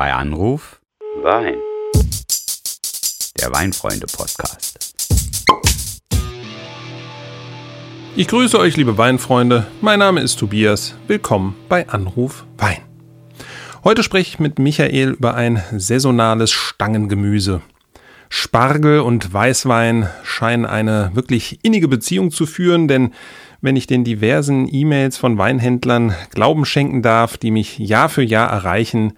Bei Anruf Wein. der Weinfreunde-Podcast. Ich grüße euch, liebe Weinfreunde. Mein Name ist Tobias. Willkommen bei Anruf Wein. Heute spreche ich mit Michael über ein saisonales Stangengemüse. Spargel und Weißwein scheinen eine wirklich innige Beziehung zu führen, denn wenn ich den diversen E-Mails von Weinhändlern Glauben schenken darf, die mich Jahr für Jahr erreichen,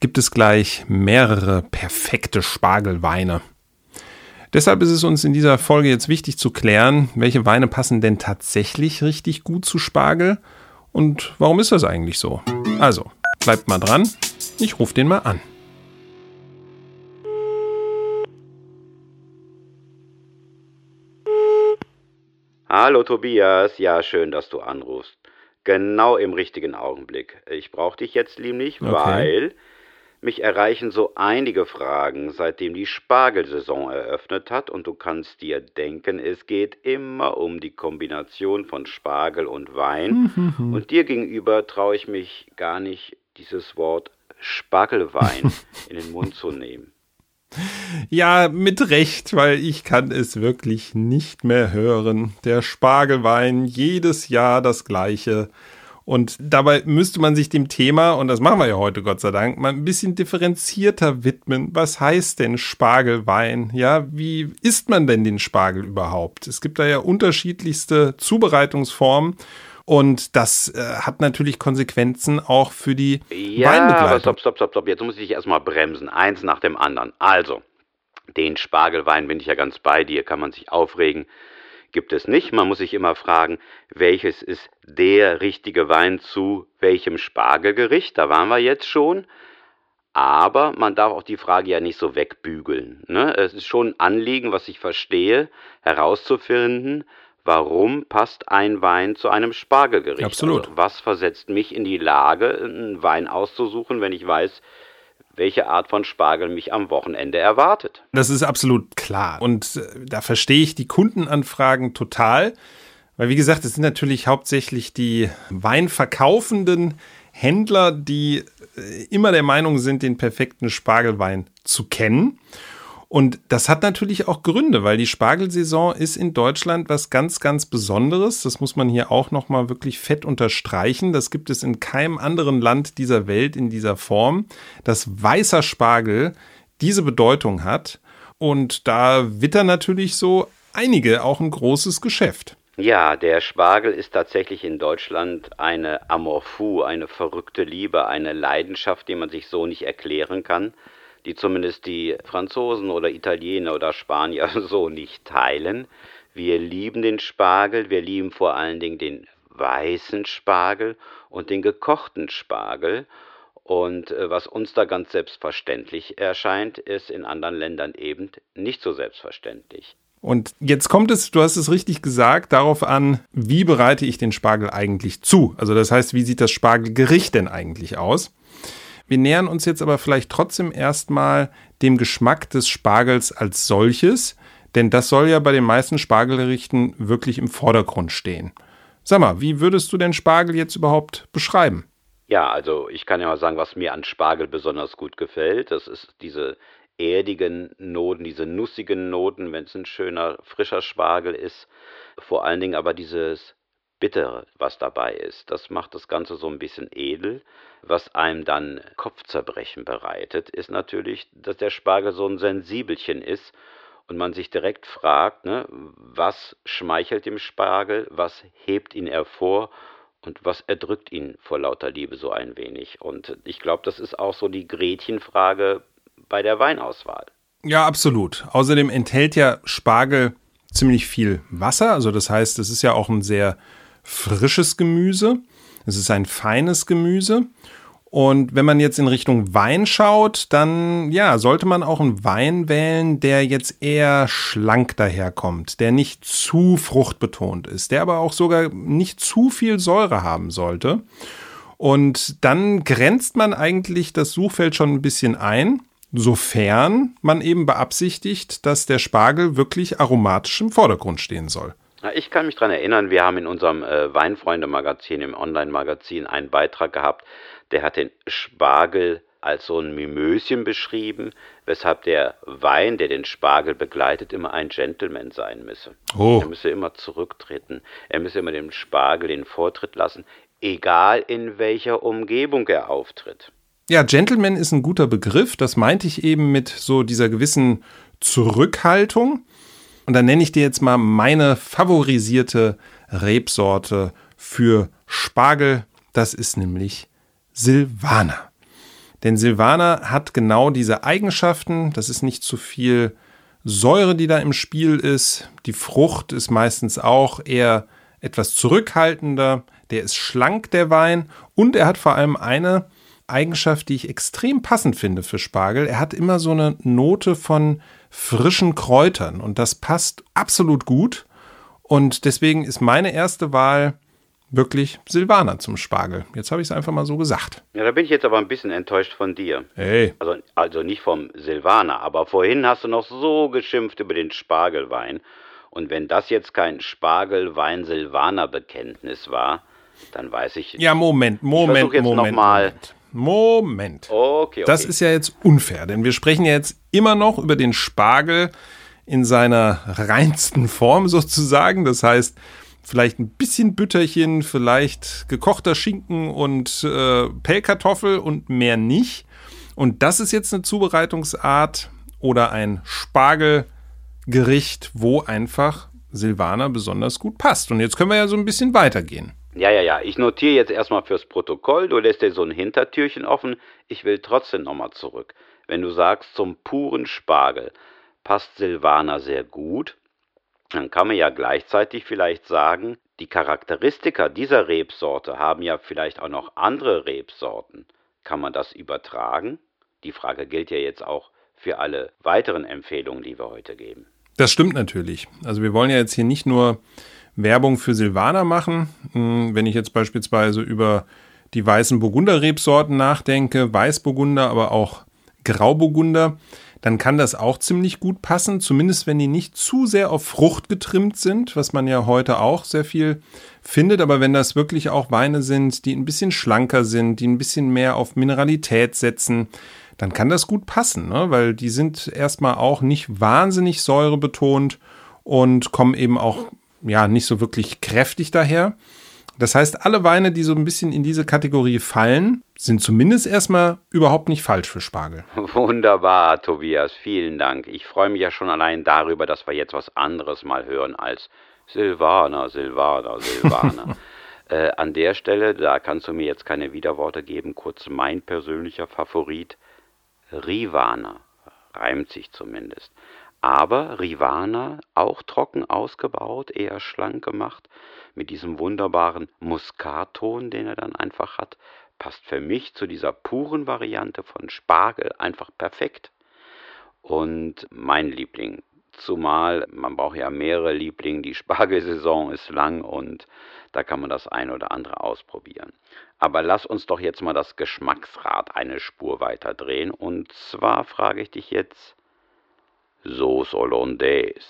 gibt es gleich mehrere perfekte Spargelweine. Deshalb ist es uns in dieser Folge jetzt wichtig zu klären, welche Weine passen denn tatsächlich richtig gut zu Spargel und warum ist das eigentlich so? Also, bleibt mal dran, ich rufe den mal an. Hallo Tobias, ja schön, dass du anrufst. Genau im richtigen Augenblick. Ich brauche dich jetzt nämlich, Okay. weil mich erreichen so einige Fragen, seitdem die Spargelsaison eröffnet hat und du kannst dir denken, es geht immer um die Kombination von Spargel und Wein und dir gegenüber traue ich mich gar nicht, dieses Wort Spargelwein in den Mund zu nehmen. Ja, mit Recht, weil ich kann es wirklich nicht mehr hören. Der Spargelwein, jedes Jahr das gleiche. Und dabei müsste man sich dem Thema, und das machen wir ja heute Gott sei Dank, mal ein bisschen differenzierter widmen. Was heißt denn Spargelwein? Ja, wie isst man denn den Spargel überhaupt? Es gibt da ja unterschiedlichste Zubereitungsformen. Und das äh, hat natürlich Konsequenzen auch für die Ja, aber Weinbegleitung. stopp, stopp, stopp, stopp. Jetzt muss ich erstmal bremsen. Eins nach dem anderen. Also, den Spargelwein bin ich ja ganz bei dir, kann man sich aufregen. Gibt es nicht. Man muss sich immer fragen, welches ist der richtige Wein zu welchem Spargelgericht? Da waren wir jetzt schon. Aber man darf auch die Frage ja nicht so wegbügeln. Ne? Es ist schon ein Anliegen, was ich verstehe, herauszufinden, warum passt ein Wein zu einem Spargelgericht. Absolut. Also was versetzt mich in die Lage, einen Wein auszusuchen, wenn ich weiß, welche Art von Spargel mich am Wochenende erwartet. Das ist absolut klar. Und äh, da verstehe ich die Kundenanfragen total. Weil, wie gesagt, es sind natürlich hauptsächlich die weinverkaufenden Händler, die äh, immer der Meinung sind, den perfekten Spargelwein zu kennen. Und das hat natürlich auch Gründe, weil die Spargelsaison ist in Deutschland was ganz, ganz Besonderes. Das muss man hier auch nochmal wirklich fett unterstreichen. Das gibt es in keinem anderen Land dieser Welt in dieser Form, dass weißer Spargel diese Bedeutung hat. Und da wittern natürlich so einige auch ein großes Geschäft. Ja, der Spargel ist tatsächlich in Deutschland eine Amour fou, eine verrückte Liebe, eine Leidenschaft, die man sich so nicht erklären kann, die zumindest die Franzosen oder Italiener oder Spanier so nicht teilen. Wir lieben den Spargel, wir lieben vor allen Dingen den weißen Spargel und den gekochten Spargel. Und äh, was uns da ganz selbstverständlich erscheint, ist in anderen Ländern eben nicht so selbstverständlich. Und jetzt kommt es, du hast es richtig gesagt, darauf an, wie bereite ich den Spargel eigentlich zu? Also das heißt, wie sieht das Spargelgericht denn eigentlich aus? Wir nähern uns jetzt aber vielleicht trotzdem erstmal dem Geschmack des Spargels als solches, denn das soll ja bei den meisten Spargelgerichten wirklich im Vordergrund stehen. Sag mal, wie würdest du den Spargel jetzt überhaupt beschreiben? Ja, also ich kann ja mal sagen, was mir an Spargel besonders gut gefällt. Das ist diese erdigen Noten, diese nussigen Noten, wenn es ein schöner, frischer Spargel ist. Vor allen Dingen aber dieses Bittere, was dabei ist. Das macht das Ganze so ein bisschen edel. Was einem dann Kopfzerbrechen bereitet, ist natürlich, dass der Spargel so ein Sensibelchen ist und man sich direkt fragt, ne, was schmeichelt dem Spargel, was hebt ihn hervor und was erdrückt ihn vor lauter Liebe so ein wenig. Und ich glaube, das ist auch so die Gretchenfrage bei der Weinauswahl. Ja, absolut. Außerdem enthält ja Spargel ziemlich viel Wasser. Also das heißt, es ist ja auch ein sehr frisches Gemüse. Es ist ein feines Gemüse. Und wenn man jetzt in Richtung Wein schaut, dann ja, sollte man auch einen Wein wählen, der jetzt eher schlank daherkommt, der nicht zu fruchtbetont ist, der aber auch sogar nicht zu viel Säure haben sollte. Und dann grenzt man eigentlich das Suchfeld schon ein bisschen ein, sofern man eben beabsichtigt, dass der Spargel wirklich aromatisch im Vordergrund stehen soll. Na, Ich kann mich daran erinnern, wir haben in unserem äh, Weinfreunde-Magazin, im Online-Magazin, einen Beitrag gehabt, der hat den Spargel als so ein Mimöschen beschrieben, weshalb der Wein, der den Spargel begleitet, immer ein Gentleman sein müsse. Oh. Er müsse immer zurücktreten. Er müsse immer dem Spargel den Vortritt lassen, egal in welcher Umgebung er auftritt. Ja, Gentleman ist ein guter Begriff. Das meinte ich eben mit so dieser gewissen Zurückhaltung. Und dann nenne ich dir jetzt mal meine favorisierte Rebsorte für Spargel. Das ist nämlich Silvaner. Denn Silvaner hat genau diese Eigenschaften. Das ist nicht zu viel Säure, die da im Spiel ist. Die Frucht ist meistens auch eher etwas zurückhaltender. Der ist schlank, der Wein. Und er hat vor allem eine Eigenschaft, die ich extrem passend finde für Spargel. Er hat immer so eine Note von frischen Kräutern und das passt absolut gut. Und deswegen ist meine erste Wahl wirklich Silvaner zum Spargel. Jetzt habe ich es einfach mal so gesagt. Ja, da bin ich jetzt aber ein bisschen enttäuscht von dir. Hey. Also, also nicht vom Silvaner, aber vorhin hast du noch so geschimpft über den Spargelwein. Und wenn das jetzt kein Spargelwein-Silvaner-Bekenntnis war, dann weiß ich. Ja, Moment, Moment, versuch jetzt Moment. noch mal. Moment. Moment. Okay, okay. Das ist ja jetzt unfair, denn wir sprechen ja jetzt immer noch über den Spargel in seiner reinsten Form sozusagen. Das heißt, vielleicht ein bisschen Bütterchen, vielleicht gekochter Schinken und äh, Pellkartoffel und mehr nicht. Und das ist jetzt eine Zubereitungsart oder ein Spargelgericht, wo einfach Silvaner besonders gut passt. Und jetzt können wir ja so ein bisschen weitergehen. Ja, ja, ja. Ich notiere jetzt erstmal fürs Protokoll. Du lässt dir so ein Hintertürchen offen. Ich will trotzdem nochmal zurück. Wenn du sagst, zum puren Spargel passt Silvaner sehr gut, dann kann man ja gleichzeitig vielleicht sagen, die Charakteristika dieser Rebsorte haben ja vielleicht auch noch andere Rebsorten. Kann man das übertragen? Die Frage gilt ja jetzt auch für alle weiteren Empfehlungen, die wir heute geben. Das stimmt natürlich. Also wir wollen ja jetzt hier nicht nur Werbung für Silvaner machen. Hm, Wenn ich jetzt beispielsweise über die weißen Burgunder-Rebsorten nachdenke, Weißburgunder, aber auch Grauburgunder, dann kann das auch ziemlich gut passen, zumindest wenn die nicht zu sehr auf Frucht getrimmt sind, was man ja heute auch sehr viel findet. Aber wenn das wirklich auch Weine sind, die ein bisschen schlanker sind, die ein bisschen mehr auf Mineralität setzen, dann kann das gut passen, ne? weil die sind erstmal auch nicht wahnsinnig säurebetont und kommen eben auch ja nicht so wirklich kräftig daher. Das heißt, alle Weine, die so ein bisschen in diese Kategorie fallen, sind zumindest erstmal überhaupt nicht falsch für Spargel. Wunderbar, Tobias, vielen Dank. Ich freue mich ja schon allein darüber, dass wir jetzt was anderes mal hören als Silvaner, Silvaner, Silvaner. äh, an der Stelle, da kannst du mir jetzt keine Widerworte geben, kurz mein persönlicher Favorit, Rivana. Reimt sich zumindest. Aber Rivana, auch trocken ausgebaut, eher schlank gemacht, mit diesem wunderbaren Muskatton, den er dann einfach hat, passt für mich zu dieser puren Variante von Spargel einfach perfekt. Und mein Liebling, zumal man braucht ja mehrere Lieblinge, die Spargelsaison ist lang und da kann man das ein oder andere ausprobieren. Aber lass uns doch jetzt mal das Geschmacksrad eine Spur weiter drehen und zwar frage ich dich jetzt, Sauce Hollandaise,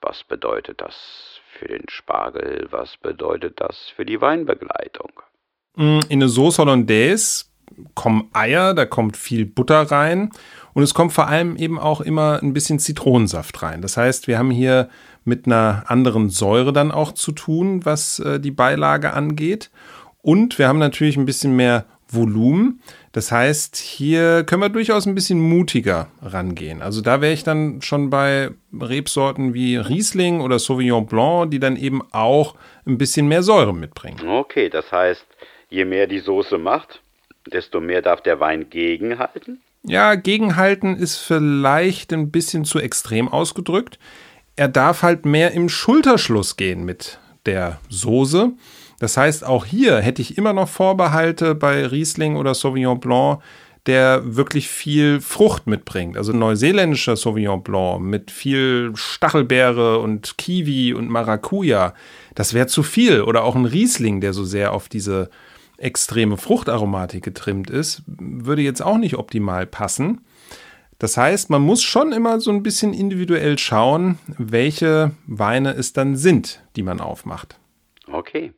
was bedeutet das für den Spargel, was bedeutet das für die Weinbegleitung? Mm, In eine Sauce Hollandaise kommen Eier, da kommt viel Butter rein und es kommt vor allem eben auch immer ein bisschen Zitronensaft rein. Das heißt, wir haben hier mit einer anderen Säure dann auch zu tun, was äh, die Beilage angeht. Und wir haben natürlich ein bisschen mehr Volumen. Das heißt, hier können wir durchaus ein bisschen mutiger rangehen. Also da wäre ich dann schon bei Rebsorten wie Riesling oder Sauvignon Blanc, die dann eben auch ein bisschen mehr Säure mitbringen. Okay, das heißt, je mehr die Soße macht, desto mehr darf der Wein gegenhalten? Ja, gegenhalten ist vielleicht ein bisschen zu extrem ausgedrückt. Er darf halt mehr im Schulterschluss gehen mit der Soße. Das heißt, auch hier hätte ich immer noch Vorbehalte bei Riesling oder Sauvignon Blanc, der wirklich viel Frucht mitbringt. Also neuseeländischer Sauvignon Blanc mit viel Stachelbeere und Kiwi und Maracuja. Das wäre zu viel. Oder auch ein Riesling, der so sehr auf diese extreme Fruchtaromatik getrimmt ist, würde jetzt auch nicht optimal passen. Das heißt, man muss schon immer so ein bisschen individuell schauen, welche Weine es dann sind, die man aufmacht. Okay.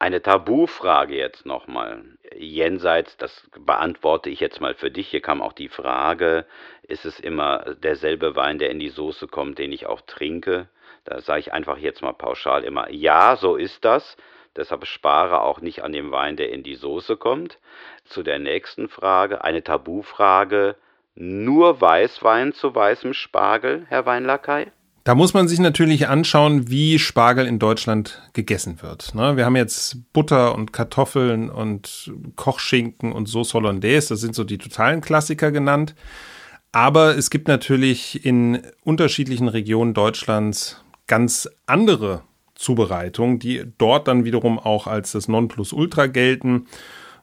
Eine Tabufrage jetzt nochmal. Jenseits, das beantworte ich jetzt mal für dich. Hier kam auch die Frage, ist es immer derselbe Wein, der in die Soße kommt, den ich auch trinke? Da sage ich einfach jetzt mal pauschal immer, ja, so ist das. Deshalb spare auch nicht an dem Wein, der in die Soße kommt. Zu der nächsten Frage, eine Tabufrage. Nur Weißwein zu weißem Spargel, Herr Weinlakai? Da muss man sich natürlich anschauen, wie Spargel in Deutschland gegessen wird. Ne? Wir haben jetzt Butter und Kartoffeln und Kochschinken und Sauce Hollandaise. Das sind so die totalen Klassiker genannt. Aber es gibt natürlich in unterschiedlichen Regionen Deutschlands ganz andere Zubereitungen, die dort dann wiederum auch als das Nonplusultra gelten.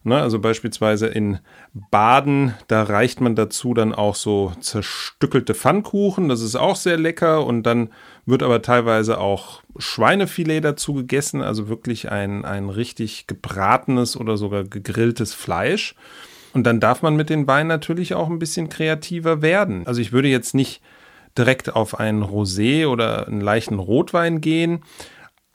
Ne, also beispielsweise in Baden, da reicht man dazu dann auch so zerstückelte Pfannkuchen, das ist auch sehr lecker und dann wird aber teilweise auch Schweinefilet dazu gegessen, also wirklich ein, ein richtig gebratenes oder sogar gegrilltes Fleisch. Und dann darf man mit den Weinen natürlich auch ein bisschen kreativer werden. Also ich würde jetzt nicht direkt auf einen Rosé oder einen leichten Rotwein gehen,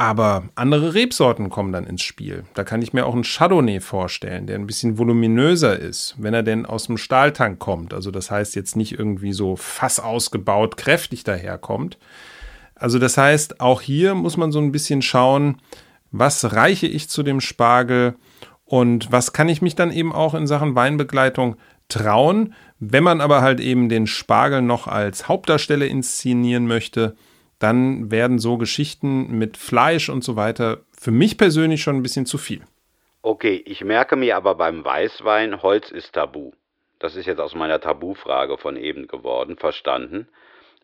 aber andere Rebsorten kommen dann ins Spiel. Da kann ich mir auch einen Chardonnay vorstellen, der ein bisschen voluminöser ist, wenn er denn aus dem Stahltank kommt. Also das heißt jetzt nicht irgendwie so fass ausgebaut, kräftig daherkommt. Also das heißt, auch hier muss man so ein bisschen schauen, was reiche ich zu dem Spargel und was kann ich mich dann eben auch in Sachen Weinbegleitung trauen. Wenn man aber halt eben den Spargel noch als Hauptdarsteller inszenieren möchte, dann werden so Geschichten mit Fleisch und so weiter für mich persönlich schon ein bisschen zu viel. Okay, ich merke mir aber beim Weißwein, Holz ist tabu. Das ist jetzt aus meiner Tabufrage von eben geworden, verstanden.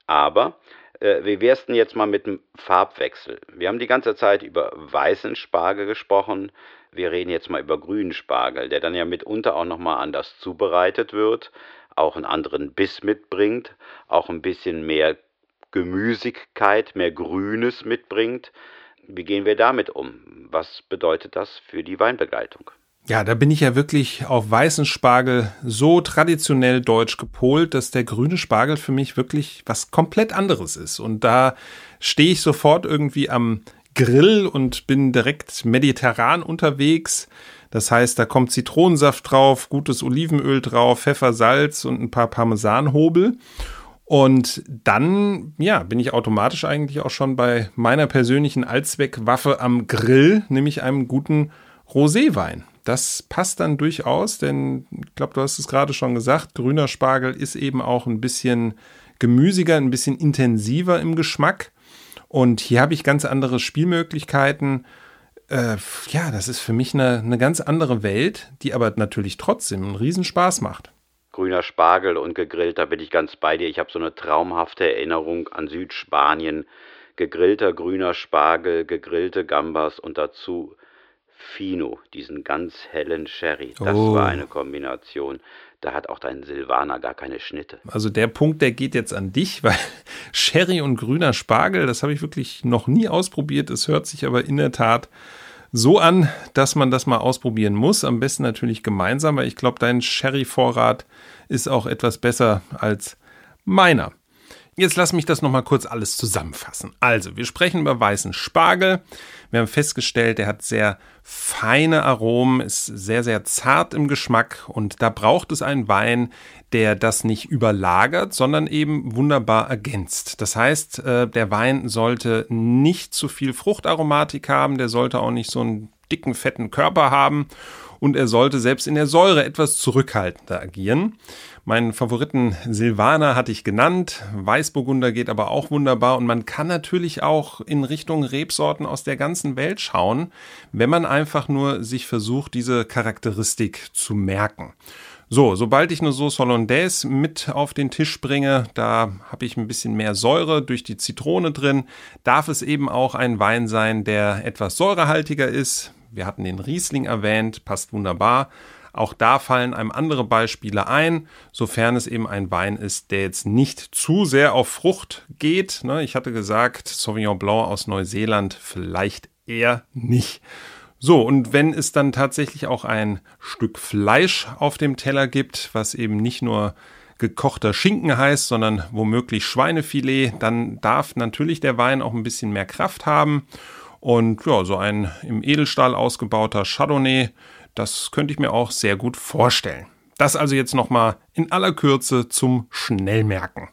Aber äh, wie wär's denn jetzt mal mit dem Farbwechsel? Wir haben die ganze Zeit über weißen Spargel gesprochen. Wir reden jetzt mal über grünen Spargel, der dann ja mitunter auch nochmal anders zubereitet wird, auch einen anderen Biss mitbringt, auch ein bisschen mehr Gemüsigkeit, mehr Grünes mitbringt. Wie gehen wir damit um? Was bedeutet das für die Weinbegleitung? Ja, da bin ich ja wirklich auf weißen Spargel so traditionell deutsch gepolt, dass der grüne Spargel für mich wirklich was komplett anderes ist. Und da stehe ich sofort irgendwie am Grill und bin direkt mediterran unterwegs. Das heißt, da kommt Zitronensaft drauf, gutes Olivenöl drauf, Pfeffer, Salz und ein paar Parmesanhobel. Und dann, ja, bin ich automatisch eigentlich auch schon bei meiner persönlichen Allzweckwaffe am Grill, nämlich einem guten Roséwein. Das passt dann durchaus, denn ich glaube, du hast es gerade schon gesagt, grüner Spargel ist eben auch ein bisschen gemüsiger, ein bisschen intensiver im Geschmack. Und hier habe ich ganz andere Spielmöglichkeiten. Äh, ja, das ist für mich eine, eine ganz andere Welt, die aber natürlich trotzdem einen Riesenspaß macht grüner Spargel und gegrillt, da bin ich ganz bei dir. Ich habe so eine traumhafte Erinnerung an Südspanien. Gegrillter grüner Spargel, gegrillte Gambas und dazu Fino, diesen ganz hellen Sherry. Das oh. war eine Kombination. Da hat auch dein Silvaner gar keine Schnitte. Also der Punkt, der geht jetzt an dich, weil Sherry und grüner Spargel, das habe ich wirklich noch nie ausprobiert. Es hört sich aber in der Tat so an, dass man das mal ausprobieren muss. Am besten natürlich gemeinsam, weil ich glaube, dein Sherry-Vorrat ist auch etwas besser als meiner. Jetzt lass mich das nochmal kurz alles zusammenfassen. Also, wir sprechen über weißen Spargel. Wir haben festgestellt, der hat sehr feine Aromen, ist sehr, sehr zart im Geschmack und da braucht es einen Wein, der das nicht überlagert, sondern eben wunderbar ergänzt. Das heißt, äh, der Wein sollte nicht zu viel Fruchtaromatik haben, der sollte auch nicht so einen dicken, fetten Körper haben und er sollte selbst in der Säure etwas zurückhaltender agieren. Meinen Favoriten Silvaner hatte ich genannt. Weißburgunder geht aber auch wunderbar und man kann natürlich auch in Richtung Rebsorten aus der ganzen Welt schauen, wenn man einfach nur sich versucht, diese Charakteristik zu merken. So, sobald ich eine Sauce Hollandaise mit auf den Tisch bringe, da habe ich ein bisschen mehr Säure durch die Zitrone drin, darf es eben auch ein Wein sein, der etwas säurehaltiger ist. Wir hatten den Riesling erwähnt, passt wunderbar. Auch da fallen einem andere Beispiele ein, sofern es eben ein Wein ist, der jetzt nicht zu sehr auf Frucht geht. Ne, ich hatte gesagt, Sauvignon Blanc aus Neuseeland vielleicht eher nicht. So, und wenn es dann tatsächlich auch ein Stück Fleisch auf dem Teller gibt, was eben nicht nur gekochter Schinken heißt, sondern womöglich Schweinefilet, dann darf natürlich der Wein auch ein bisschen mehr Kraft haben. Und ja, so ein im Edelstahl ausgebauter Chardonnay, das könnte ich mir auch sehr gut vorstellen. Das also jetzt nochmal in aller Kürze zum Schnellmerken.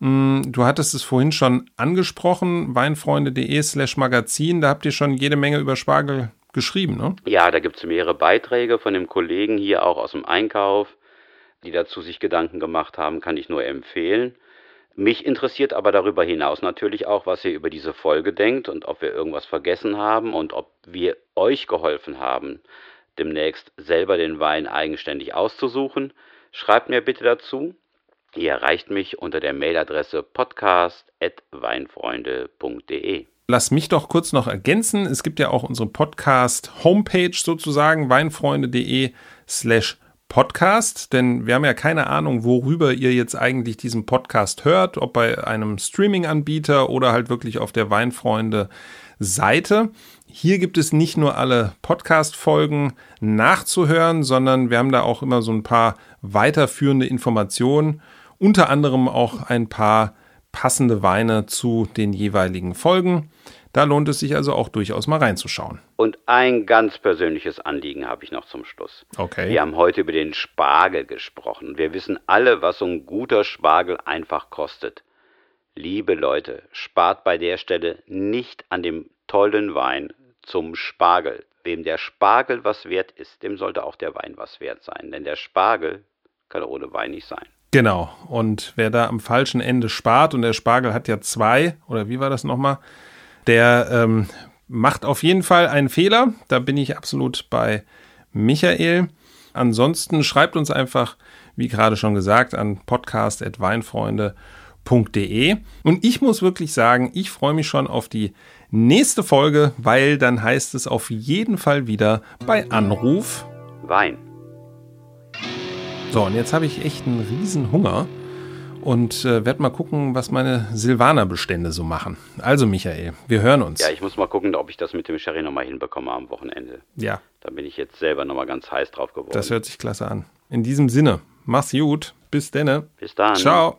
Hm, du hattest es vorhin schon angesprochen, weinfreunde.de slash Magazin, da habt ihr schon jede Menge über Spargel geschrieben, ne? Ja, da gibt es mehrere Beiträge von dem Kollegen hier auch aus dem Einkauf, die dazu sich Gedanken gemacht haben, kann ich nur empfehlen. Mich interessiert aber darüber hinaus natürlich auch, was ihr über diese Folge denkt und ob wir irgendwas vergessen haben und ob wir euch geholfen haben, demnächst selber den Wein eigenständig auszusuchen. Schreibt mir bitte dazu. Ihr erreicht mich unter der Mailadresse podcast.weinfreunde.de. Lass mich doch kurz noch ergänzen. Es gibt ja auch unsere Podcast-Homepage sozusagen, weinfreunde.de slash Podcast, denn wir haben ja keine Ahnung, worüber ihr jetzt eigentlich diesen Podcast hört, ob bei einem Streaming-Anbieter oder halt wirklich auf der Weinfreunde-Seite. Hier gibt es nicht nur alle Podcast-Folgen nachzuhören, sondern wir haben da auch immer so ein paar weiterführende Informationen, unter anderem auch ein paar passende Weine zu den jeweiligen Folgen. Da lohnt es sich also auch durchaus mal reinzuschauen. Und ein ganz persönliches Anliegen habe ich noch zum Schluss. Okay. Wir haben heute über den Spargel gesprochen. Wir wissen alle, was so ein guter Spargel einfach kostet. Liebe Leute, spart bei der Stelle nicht an dem tollen Wein zum Spargel. Wem der Spargel was wert ist, dem sollte auch der Wein was wert sein. Denn der Spargel kann ohne Wein nicht sein. Genau. Und wer da am falschen Ende spart, und der Spargel hat ja zwei, oder wie war das nochmal? Der ähm, macht auf jeden Fall einen Fehler. Da bin ich absolut bei Michael. Ansonsten schreibt uns einfach, wie gerade schon gesagt, an podcast.weinfreunde.de. Und ich muss wirklich sagen, ich freue mich schon auf die nächste Folge, weil dann heißt es auf jeden Fall wieder bei Anruf Wein. So, und jetzt habe ich echt einen riesen Hunger und äh, werde mal gucken, was meine Silvaner-Bestände so machen. Also, Michael, wir hören uns. Ja, ich muss mal gucken, ob ich das mit dem Sherry nochmal hinbekomme am Wochenende. Ja. Da bin ich jetzt selber nochmal ganz heiß drauf geworden. Das hört sich klasse an. In diesem Sinne, mach's gut. Bis denne. Bis dann. Ciao.